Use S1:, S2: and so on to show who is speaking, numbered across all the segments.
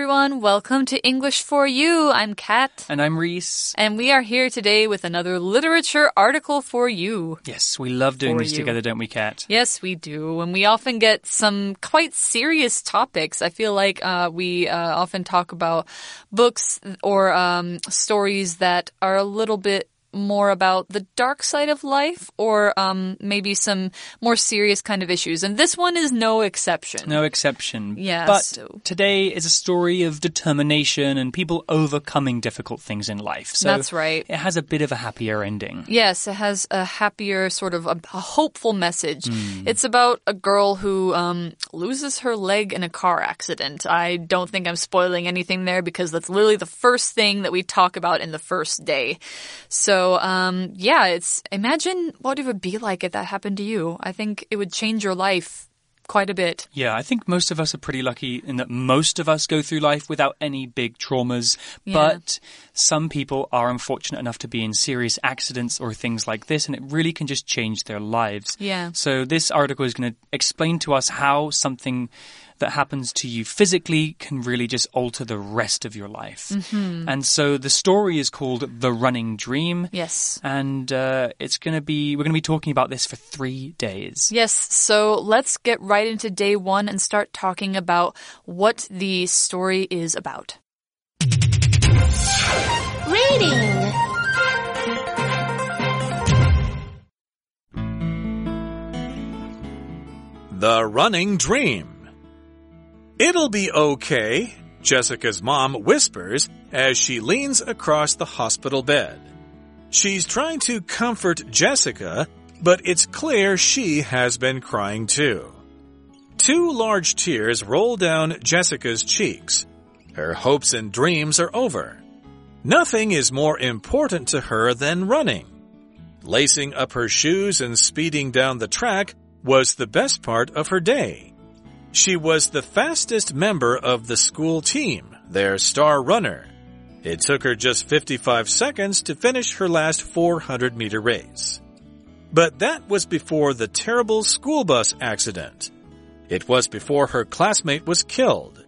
S1: Everyone, welcome to English for You. I'm Kat.
S2: And I'm Reese.
S1: And we are here today with another literature article for you.
S2: Yes, we love doing
S1: For
S2: these
S1: you.
S2: together, don't we, Kat?
S1: Yes, we do. And we often get some quite serious topics. I feel like uh, we uh, often talk about books or um, stories that are a little bit more about the dark side of life or um, maybe some more serious kind of issues. And this one is no exception.
S2: No exception.
S1: Yeah,
S2: But
S1: so-
S2: today is a story of determination and people overcoming difficult things in life. So
S1: That's right.
S2: It has a bit of a happier ending.
S1: Yes, it has a happier, sort of a, a hopeful message. It's about a girl who um, loses her leg in a car accident. I don't think I'm spoiling anything there because that's literally the first thing that we talk about in the first day. So, um, yeah, it's imagine what it would be like if that happened to you. I think it would change your life quite a bit.
S2: Yeah, I think most of us are pretty lucky in that most of us go through life without any big traumas.
S1: Yeah.
S2: But some people are unfortunate enough to be in serious accidents or things like this, and it really can just change their lives.
S1: Yeah.
S2: So this article is going to explain to us how something that happens to you physically can really just alter the rest of your life.
S1: Mm-hmm.
S2: And so the story is called The Running Dream.
S1: Yes.
S2: And uh, it's going to be, we're going to be talking about this for three days.
S1: Yes, so let's get right into day one and start talking about what the story is about.
S3: Reading.
S4: The Running Dream. It'll be okay, Jessica's mom whispers as she leans across the hospital bed. She's trying to comfort Jessica, but it's clear she has been crying too. Two large tears roll down Jessica's cheeks. Her hopes and dreams are over. Nothing is more important to her than running. Lacing up her shoes and speeding down the track was the best part of her day. She was the fastest member of the school team, their star runner. It took her just 55 seconds to finish her last 400 meter race. But that was before the terrible school bus accident. It was before her classmate was killed.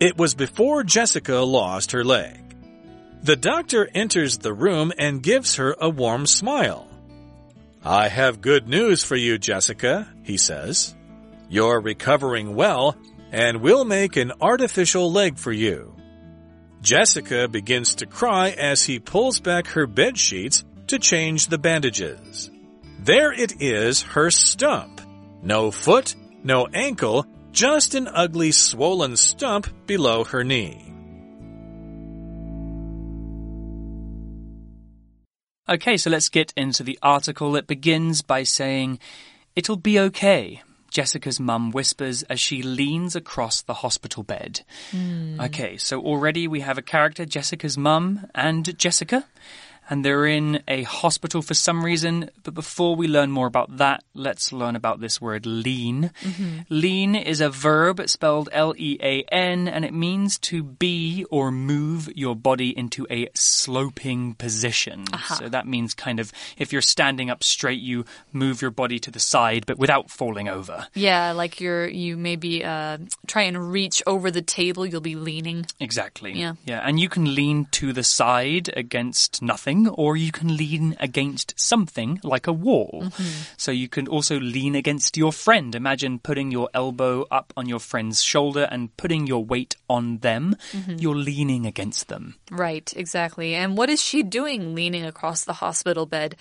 S4: It was before Jessica lost her leg. The doctor enters the room and gives her a warm smile. I have good news for you, Jessica, he says. You're recovering well, and we'll make an artificial leg for you. Jessica begins to cry as he pulls back her bed sheets to change the bandages. There it is, her stump. No foot, no ankle, just an ugly swollen stump below her knee.
S2: Okay, so let's get into the article. It begins by saying, It'll be okay. Jessica's mum whispers as she leans across the hospital bed. Hmm. Okay, so already we have a character, Jessica's mum and Jessica, and they're in a hospital for some reason. But before we learn more about that, let's learn about this word lean. Lean is a verb spelled L E A N, and it means to be or move your body into a sloping position. So that means kind of if you're standing up straight, you move your body to the side, but without falling over.
S1: Yeah, like you're you maybe uh, try and reach over the table, you'll be leaning.
S2: Exactly.
S1: Yeah.
S2: Yeah. And you can lean to the side against nothing, or you can lean against something like a wall.
S1: Mm-hmm.
S2: So you can also lean against your friend. Imagine putting your elbow up on your friend's shoulder and putting your weight on them.
S1: Mm-hmm.
S2: You're leaning against them.
S1: Right, exactly. And what is she doing leaning across the hospital bed?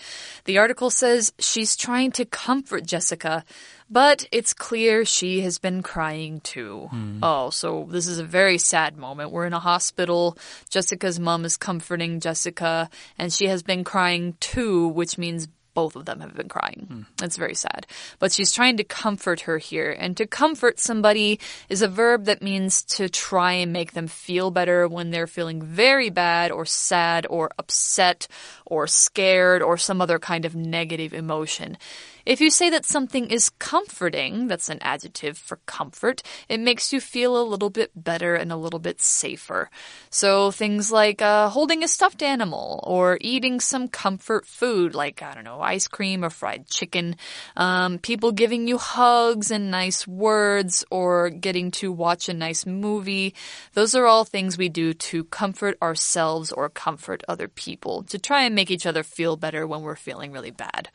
S1: The article says she's trying to comfort Jessica, but it's clear she has been crying too. Hmm. Oh, so this is a very sad moment. We're in a hospital. Jessica's mom is comforting Jessica, and she has been crying too, which means both of them have been crying. Hmm. That's very sad. But she's trying to comfort her here. And to comfort somebody is a verb that means to try and make them feel better when they're feeling very bad or sad or upset or scared or some other kind of negative emotion. If you say that something is comforting, that's an adjective for comfort, it makes you feel a little bit better and a little bit safer. So things like uh, holding a stuffed animal or eating some comfort food like, I don't know, ice cream or fried chicken, um, people giving you hugs and nice words or getting to watch a nice movie. Those are all things we do to comfort ourselves or comfort other people to try and make each other feel better when we're feeling really bad.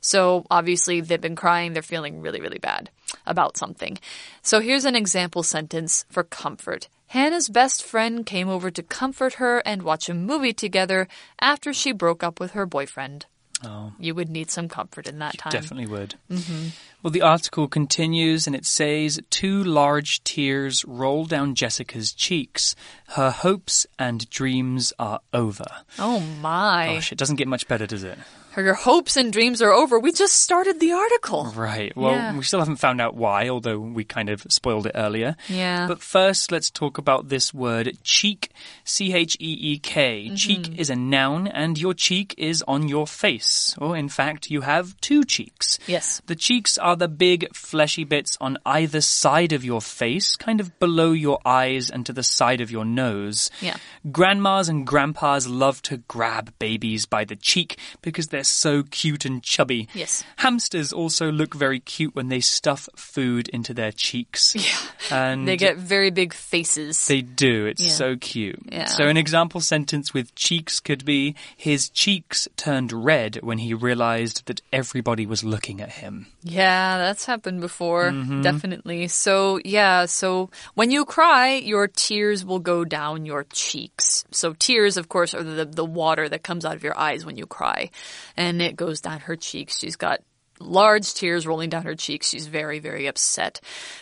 S1: So obviously they've been crying, they're feeling really, really bad about something. So here's an example sentence for comfort. Hannah's best friend came over to comfort her and watch a movie together after she broke up with her boyfriend.
S2: Oh.
S1: You would need some comfort in that time.
S2: Definitely would. Mm -hmm. Well, the article continues and it says two large tears roll down Jessica's cheeks. Her hopes and dreams are over.
S1: Oh my.
S2: Gosh, it doesn't get much better, does it?
S1: Your hopes and dreams are over. We just started the article.
S2: Right. Well,
S1: Yeah.
S2: we still haven't found out why, although we kind of spoiled it earlier.
S1: Yeah.
S2: But first, let's talk about this word cheek. C H E E K.
S1: Mm-hmm.
S2: Cheek is a noun, and your cheek is on your face. Or, in fact, you have two cheeks.
S1: Yes.
S2: The cheeks are the big fleshy bits on either side of your face, kind of below your eyes and to the side of your nose.
S1: Yeah.
S2: Grandmas and grandpas love to grab babies by the cheek because they're so cute and chubby.
S1: Yes.
S2: Hamsters also look very cute when they stuff food into their cheeks.
S1: Yeah.
S2: And
S1: They get very big faces.
S2: they do. It's
S1: Yeah.
S2: so cute.
S1: Yeah.
S2: So an example sentence with cheeks could be his cheeks turned red when he realized that everybody was looking at him.
S1: Yeah, that's happened before.
S2: Mm-hmm.
S1: Definitely. So, yeah, so when you cry, your tears will go down your cheeks. So, tears, of course, are the, the water that comes out of your eyes when you cry. And it goes down her cheeks. She's got large tears rolling down her cheeks. She's very, very upset.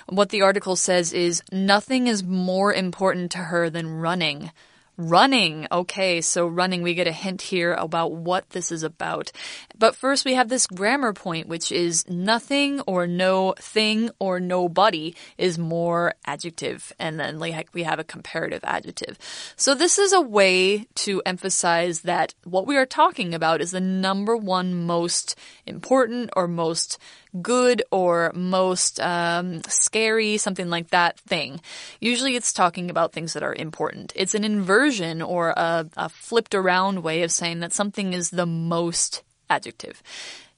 S1: What the article says is nothing is more important to her than running. Running. Okay, so running, we get a hint here about what this is about. But first, we have this grammar point, which is nothing or no thing or nobody is more adjective. And then we have a comparative adjective. So this is a way to emphasize that what we are talking about is the number one most important or most good or most um, scary, something like that thing. Usually it's talking about things that are important. It's an inversion or a, a flipped around way of saying that something is the most adjective.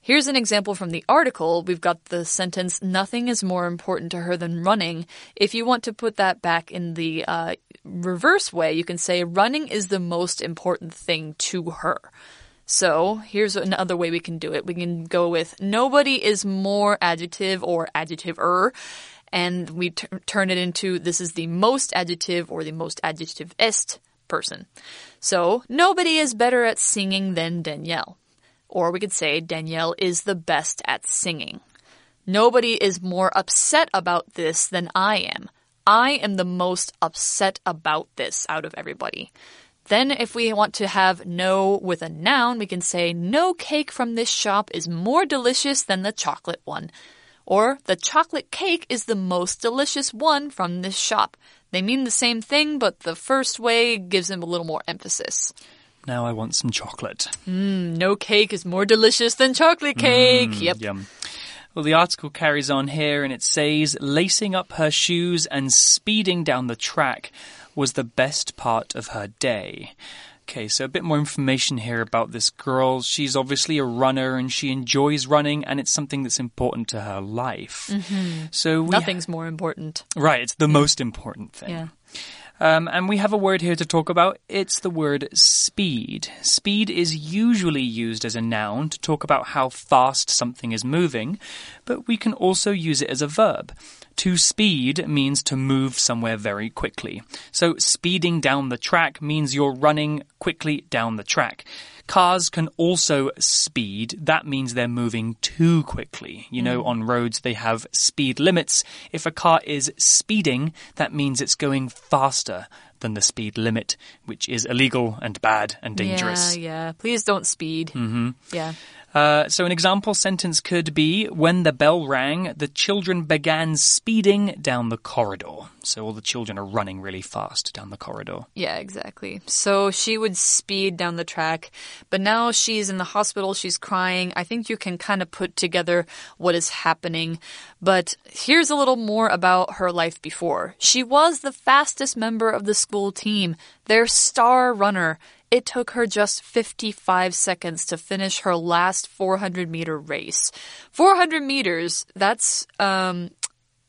S1: Here's an example from the article. We've got the sentence, nothing is more important to her than running. If you want to put that back in the uh, reverse way, you can say, running is the most important thing to her. So here's another way we can do it. We can go with nobody is more adjective or adjective er, and we turn it into this is the most adjective or the most adjective est person. So nobody is better at singing than Danielle. Or we could say Danielle is the best at singing. Nobody is more upset about this than I am. I am the most upset about this out of everybody. Then, if we want to have no with a noun, we can say, No cake from this shop is more delicious than the chocolate one. Or, the chocolate cake is the most delicious one from this shop. They mean the same thing, but the first way gives them a little more emphasis.
S2: Now I want some chocolate.
S1: Hmm, no cake is more delicious than chocolate cake. Hmm, yep.
S2: Yum. Well, the article carries on here and it says lacing up her shoes and speeding down the track was the best part of her day. Okay, so a bit more information here about this girl. She's obviously a runner and she enjoys running and it's something that's important to her life. So we
S1: Nothing's more important.
S2: right, it's the most important thing.
S1: Yeah.
S2: Um, and we have a word here to talk about. It's the word speed. Speed is usually used as a noun to talk about how fast something is moving, but we can also use it as a verb. To speed means to move somewhere very quickly. So speeding down the track means you're running quickly down the track. Cars can also speed. That means they're moving too quickly. You know, on roads they have speed limits. If a car is speeding, that means it's going faster than the speed limit, which is illegal and bad and dangerous.
S1: Yeah, yeah. Please don't speed. Mm-hmm. Yeah.
S2: Uh, so, an example sentence could be When the bell rang, the children began speeding down the corridor. So all the children are running really fast down the corridor.
S1: Yeah, exactly. So she would speed down the track, but now she's in the hospital, she's crying. I think you can kind of put together what is happening. But here's a little more about her life before. She was the fastest member of the school team, their star runner. It took her just 55 seconds to finish her last 400 meter race. 400 meters, that's um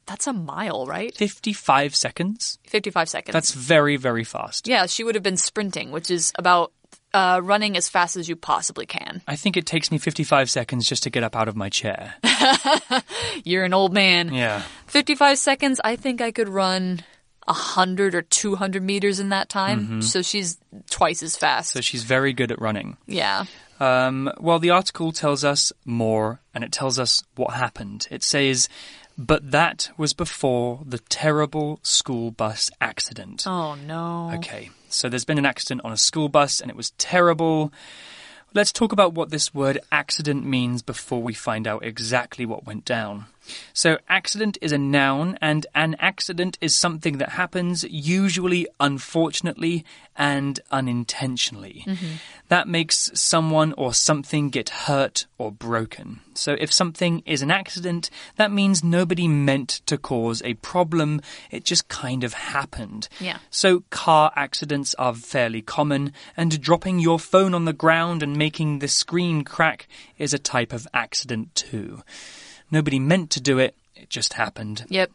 S1: that's a mile, right?
S2: 55 seconds?
S1: 55 seconds.
S2: That's very, very fast.
S1: Yeah, she would have been sprinting, which is about uh, running as fast as you possibly can.
S2: I think it takes me 55 seconds just to get up out of my chair.
S1: You're an old man.
S2: Yeah.
S1: 55 seconds, I think I could run 100 or 200 meters in that time. So she's twice as fast.
S2: So she's very good at running.
S1: yeah.
S2: Um, well, the article tells us more and it tells us what happened. It says, but that was before the terrible school bus accident.
S1: Oh, no.
S2: Okay, so there's been an accident on a school bus and it was terrible. Let's talk about what this word accident means before we find out exactly what went down. So, accident is a noun, and an accident is something that happens, usually unfortunately and unintentionally. Mm-hmm. That makes someone or something get hurt or broken. So, if something is an accident, that means nobody meant to cause a problem, it just kind of happened.
S1: Yeah.
S2: So, car accidents are fairly common, and dropping your phone on the ground and making the screen crack is a type of accident too. Nobody meant to do it, it just happened.
S1: Yep.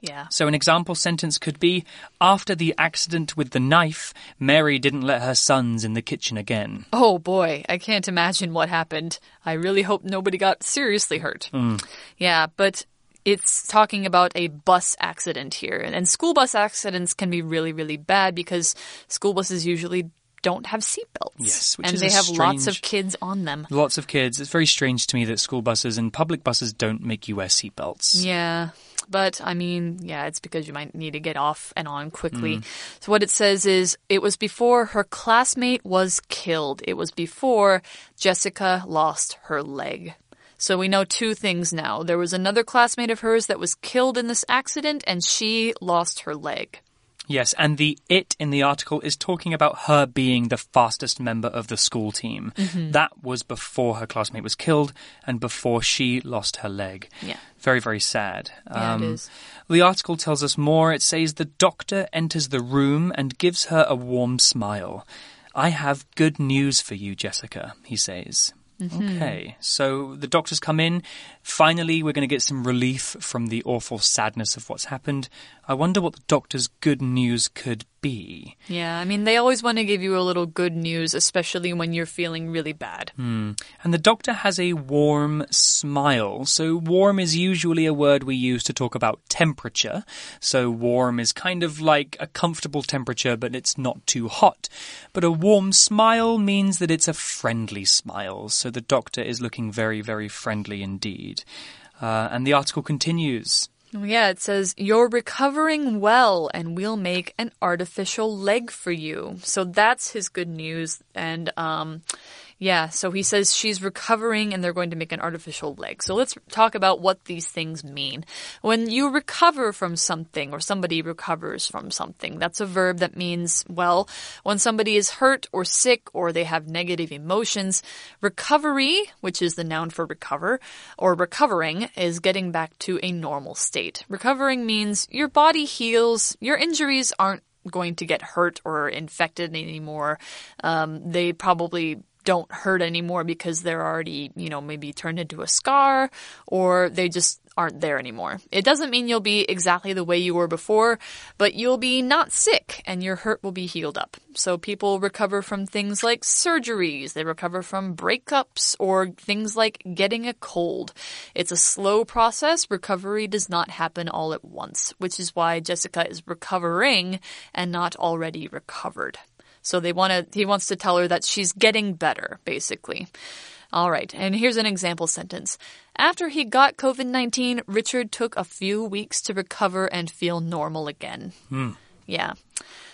S1: Yeah.
S2: So, an example sentence could be After the accident with the knife, Mary didn't let her sons in the kitchen again.
S1: Oh boy, I can't imagine what happened. I really hope nobody got seriously hurt. Hmm. Yeah, but it's talking about a bus accident here. And school bus accidents can be really, really bad because school buses usually don't have seatbelts.
S2: Yes, which
S1: and they have lots of kids on them.
S2: Lots of kids. It's very strange to me that school buses and public buses don't make you wear seatbelts.
S1: Yeah. But I mean, yeah, it's because you might need to get off and on quickly.
S2: Mm.
S1: So what it says is it was before her classmate was killed. It was before Jessica lost her leg. So we know two things now. There was another classmate of hers that was killed in this accident and she lost her leg.
S2: Yes, and the it in the article is talking about her being the fastest member of the school team. Mm-hmm. That was before her classmate was killed and before she lost her leg.
S1: Yeah.
S2: Very, very sad.
S1: Yeah, it um, is.
S2: The article tells us more. It says the doctor enters the room and gives her a warm smile. I have good news for you, Jessica, he says. Mm-hmm. Okay, so the doctors come in. Finally, we're going to get some relief from the awful sadness of what's happened. I wonder what the doctor's good news could be.
S1: Yeah, I mean, they always want to give you a little good news, especially when you're feeling really bad. Hmm.
S2: And the doctor has a warm smile. So, warm is usually a word we use to talk about temperature. So, warm is kind of like a comfortable temperature, but it's not too hot. But a warm smile means that it's a friendly smile. So, the doctor is looking very, very friendly indeed. Uh, and the article continues.
S1: Yeah, it says, You're recovering well, and we'll make an artificial leg for you. So that's his good news. And, um, yeah, so he says she's recovering and they're going to make an artificial leg. So let's talk about what these things mean. When you recover from something or somebody recovers from something, that's a verb that means, well, when somebody is hurt or sick or they have negative emotions, recovery, which is the noun for recover, or recovering, is getting back to a normal state. Recovering means your body heals, your injuries aren't going to get hurt or infected anymore. Um, they probably don't hurt anymore because they're already, you know, maybe turned into a scar or they just aren't there anymore. It doesn't mean you'll be exactly the way you were before, but you'll be not sick and your hurt will be healed up. So people recover from things like surgeries, they recover from breakups or things like getting a cold. It's a slow process. Recovery does not happen all at once, which is why Jessica is recovering and not already recovered. So they want to he wants to tell her that she's getting better basically. All right, and here's an example sentence. After he got COVID 19, Richard took a few weeks to recover and feel normal again. Hmm. Yeah.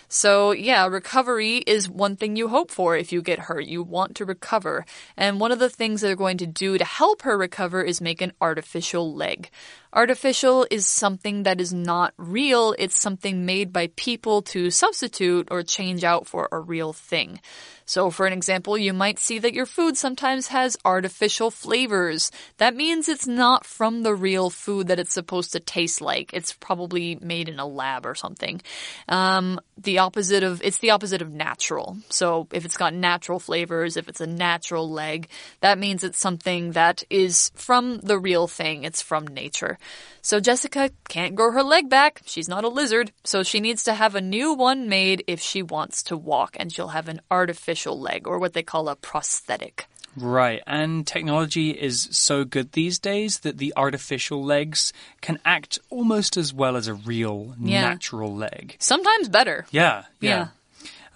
S1: So, yeah, recovery is one thing you hope for if you get hurt. You want to recover. And one of the things they're going to do to help her recover is make an artificial leg. Artificial is something that is not real. It's something made by people to substitute or change out for a real thing. So, for an example, you might see that your food sometimes has artificial flavors. That means it's not from the real food that it's supposed to taste like. It's probably made in a lab or something. Um, the opposite of it's the opposite of natural. So, if it's got natural flavors, if it's a natural leg, that means it's something that is from the real thing. It's from nature. So Jessica can't grow her leg back. She's not a lizard. So she needs to have a new one made if she wants to walk, and she'll have an artificial leg, or what they call a prosthetic.
S2: Right, and technology is so good these days that the artificial legs can act almost as well as a real
S1: Yeah.
S2: natural leg.
S1: Sometimes better.
S2: Yeah, yeah.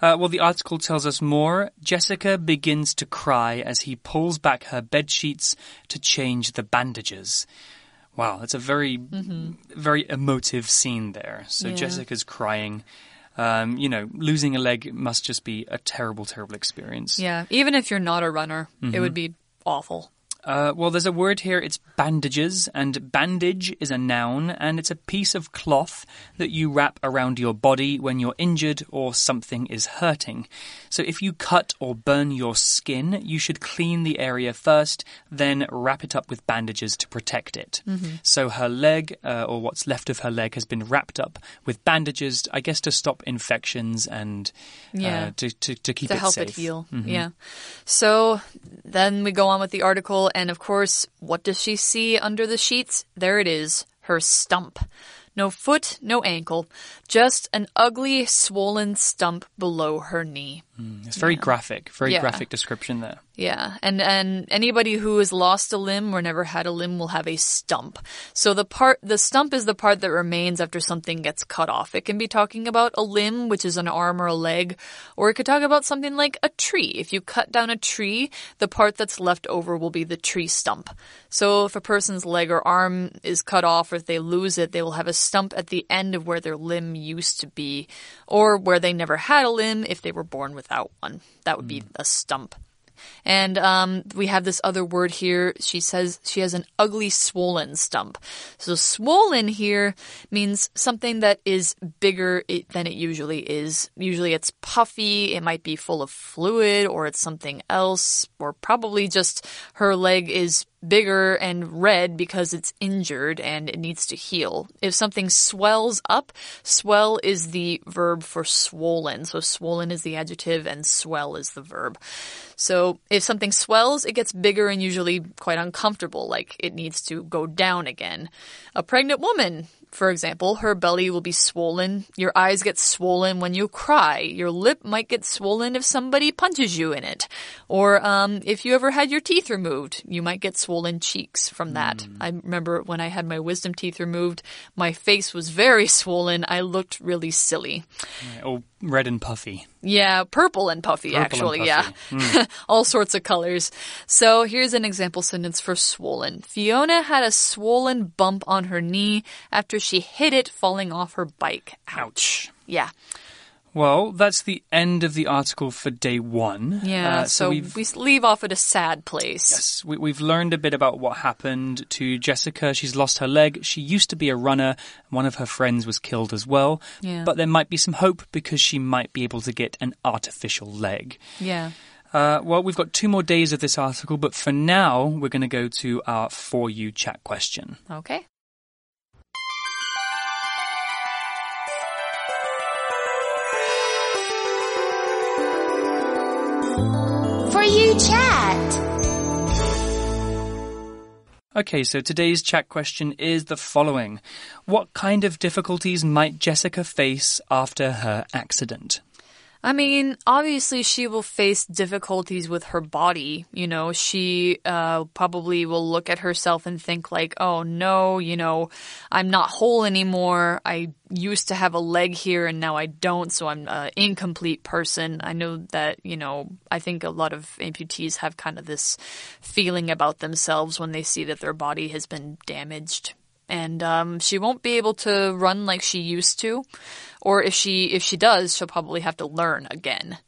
S2: Uh, well, the article tells us more. Jessica begins to cry as he pulls back her bed sheets to change the bandages. Wow, that's a very, very emotive scene there. So
S1: Yeah.
S2: Jessica's crying. Um, you know, losing a leg must just be a terrible, terrible experience.
S1: Yeah, even if you're not a runner, it would be awful.
S2: Uh, well, there's a word here. It's bandages, and bandage is a noun, and it's a piece of cloth that you wrap around your body when you're injured or something is hurting. So if you cut or burn your skin, you should clean the area first, then wrap it up with bandages to protect it. So her leg, uh, or what's left of her leg, has been wrapped up with bandages, I guess, to stop infections and
S1: Yeah.
S2: uh, to, to, to keep
S1: to
S2: it
S1: help
S2: safe.
S1: it heal. Yeah. So then we go on with the article, and of course, what does she see under the sheets? There it is, her stump. No foot, no ankle, just an ugly, swollen stump below her knee.
S2: Mm, it's very graphic, very
S1: Yeah.
S2: graphic description there.
S1: Yeah, and and anybody who has lost a limb or never had a limb will have a stump. So the part the stump is the part that remains after something gets cut off. It can be talking about a limb, which is an arm or a leg, or it could talk about something like a tree. If you cut down a tree, the part that's left over will be the tree stump. So if a person's leg or arm is cut off or if they lose it, they will have a stump at the end of where their limb used to be or where they never had a limb if they were born without one. That would be hmm. a stump. And um, we have this other word here. She says she has an ugly swollen stump. So swollen here means something that is bigger than it usually is. Usually it's puffy, it might be full of fluid, or it's something else, or probably just her leg is bigger and red because it's injured and it needs to heal. If something swells up, swell is the verb for swollen. So swollen is the adjective and swell is the verb. So if something swells, it gets bigger and usually quite uncomfortable, like it needs to go down again. A pregnant woman, for example, her belly will be swollen. Your eyes get swollen when you cry. Your lip might get swollen if somebody punches you in it. Or um, if you ever had your teeth removed, you might get swollen cheeks from that. I remember when I had my wisdom teeth removed, my face was very swollen. I looked really silly.
S2: All red and puffy.
S1: Yeah, purple and puffy,
S2: Purple and
S1: actually.
S2: puffy.
S1: Yeah. All sorts of colors. So here's an example sentence for swollen. Fiona had a swollen bump on her knee after she hit it falling off her bike. Ouch. Yeah.
S2: Well, that's the end of the article for day one.
S1: Yeah.
S2: Uh,
S1: so
S2: we've
S1: we leave off at a sad place.
S2: yes, we, we've learned a bit about what happened to Jessica. She's lost her leg. She used to be a runner. One of her friends was killed as well.
S1: Yeah.
S2: But there might be some hope because she might be able to get an artificial leg.
S1: Yeah.
S2: Uh, well, we've got two more days of this article, but for now, we're going to go to our For You chat question.
S1: Okay.
S2: Okay, so today's chat question is the following What kind of difficulties might Jessica face after her accident?
S1: I mean, obviously, she will face difficulties with her body. You know, she uh, probably will look at herself and think, like, oh no, you know, I'm not whole anymore. I used to have a leg here and now I don't, so I'm an incomplete person. I know that, you know, I think a lot of amputees have kind of this feeling about themselves when they see that their body has been damaged and um, she won't be able to run like she used to, or if she if she does, she'll probably have to learn again.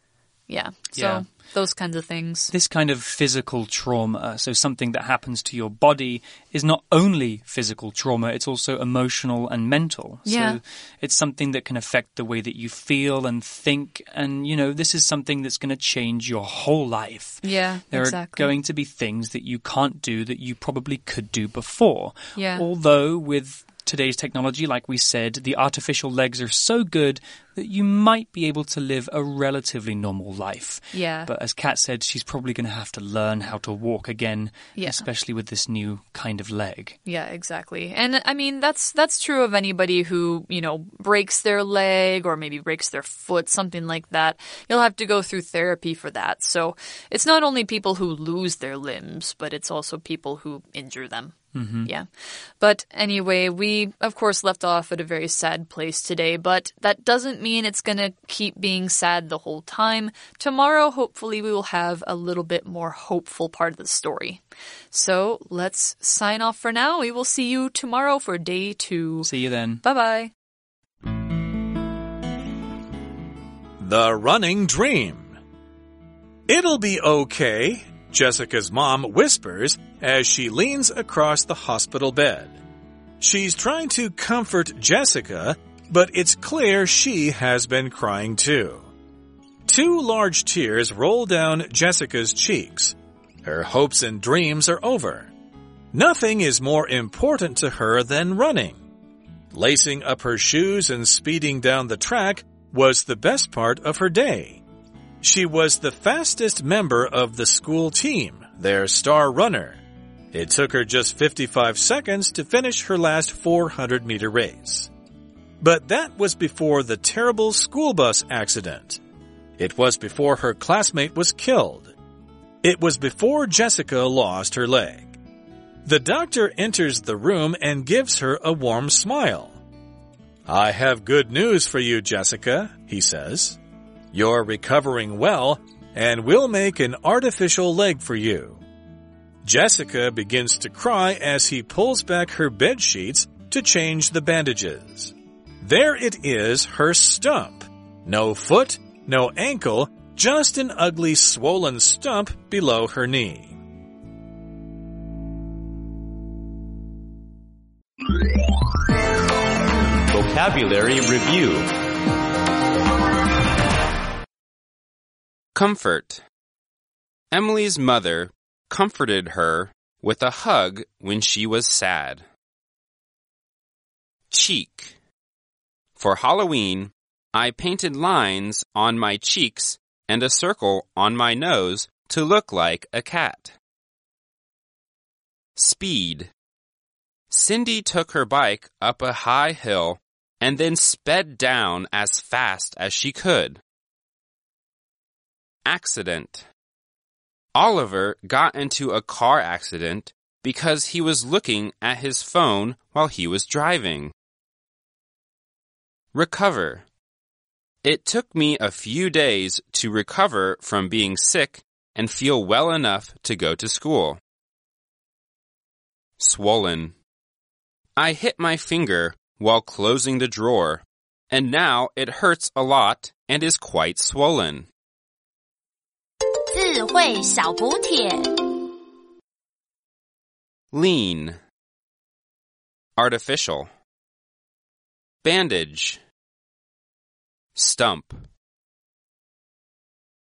S1: Yeah. So
S2: Yeah.
S1: Those kinds of things.
S2: This kind of physical trauma, so something that happens to your body, is not only physical trauma, it's also emotional and mental.
S1: Yeah.
S2: So it's something that can affect the way that you feel and think. And, you know, this is something that's going to change your whole life.
S1: Yeah,
S2: There
S1: exactly.
S2: are going to be things that you can't do that you probably could do before.
S1: Yeah.
S2: Although, with today's technology, like we said, the artificial legs are so good that you might be able to live a relatively normal life.
S1: Yeah.
S2: But as Kat said, she's probably going to have to learn how to walk again,
S1: Yeah.
S2: especially with this new kind of leg.
S1: Yeah, exactly. And I mean that's that's true of anybody who, you know, breaks their leg or maybe breaks their foot, something like that. You'll have to go through therapy for that. So, it's not only people who lose their limbs, but it's also people who injure them. Mm-hmm. Yeah. But anyway, we of course left off at a very sad place today, but that doesn't mean it's going to keep being sad the whole time. Tomorrow, hopefully, we will have a little bit more hopeful part of the story. So let's sign off for now. We will see you tomorrow for day two.
S2: See you then.
S1: Bye bye.
S4: The Running Dream. It'll be okay, Jessica's mom whispers as she leans across the hospital bed. She's trying to comfort Jessica, but it's clear she has been crying too. Two large tears roll down Jessica's cheeks. Her hopes and dreams are over. Nothing is more important to her than running. Lacing up her shoes and speeding down the track was the best part of her day. She was the fastest member of the school team, their star runner. It took her just 55 seconds to finish her last 400 meter race. But that was before the terrible school bus accident. It was before her classmate was killed. It was before Jessica lost her leg. The doctor enters the room and gives her a warm smile. I have good news for you, Jessica, he says. You're recovering well, and we'll make an artificial leg for you. Jessica begins to cry as he pulls back her bed sheets to change the bandages. There it is, her stump. No foot, no ankle, just an ugly swollen stump below her knee.
S5: Vocabulary Review Comfort Emily's mother comforted her with a hug when she was sad. Cheek For Halloween, I painted lines on my cheeks and a circle on my nose to look like a cat. Speed Cindy took her bike up a high hill and then sped down as fast as she could. Accident Oliver got into a car accident because he was looking at his phone while he was driving. Recover It took me a few days to recover from being sick and feel well enough to go to school. Swollen I hit my finger while closing the drawer, and now it hurts a lot and is quite swollen.
S3: 智慧小补帖。
S5: Lean. Artificial. Bandage. Stump.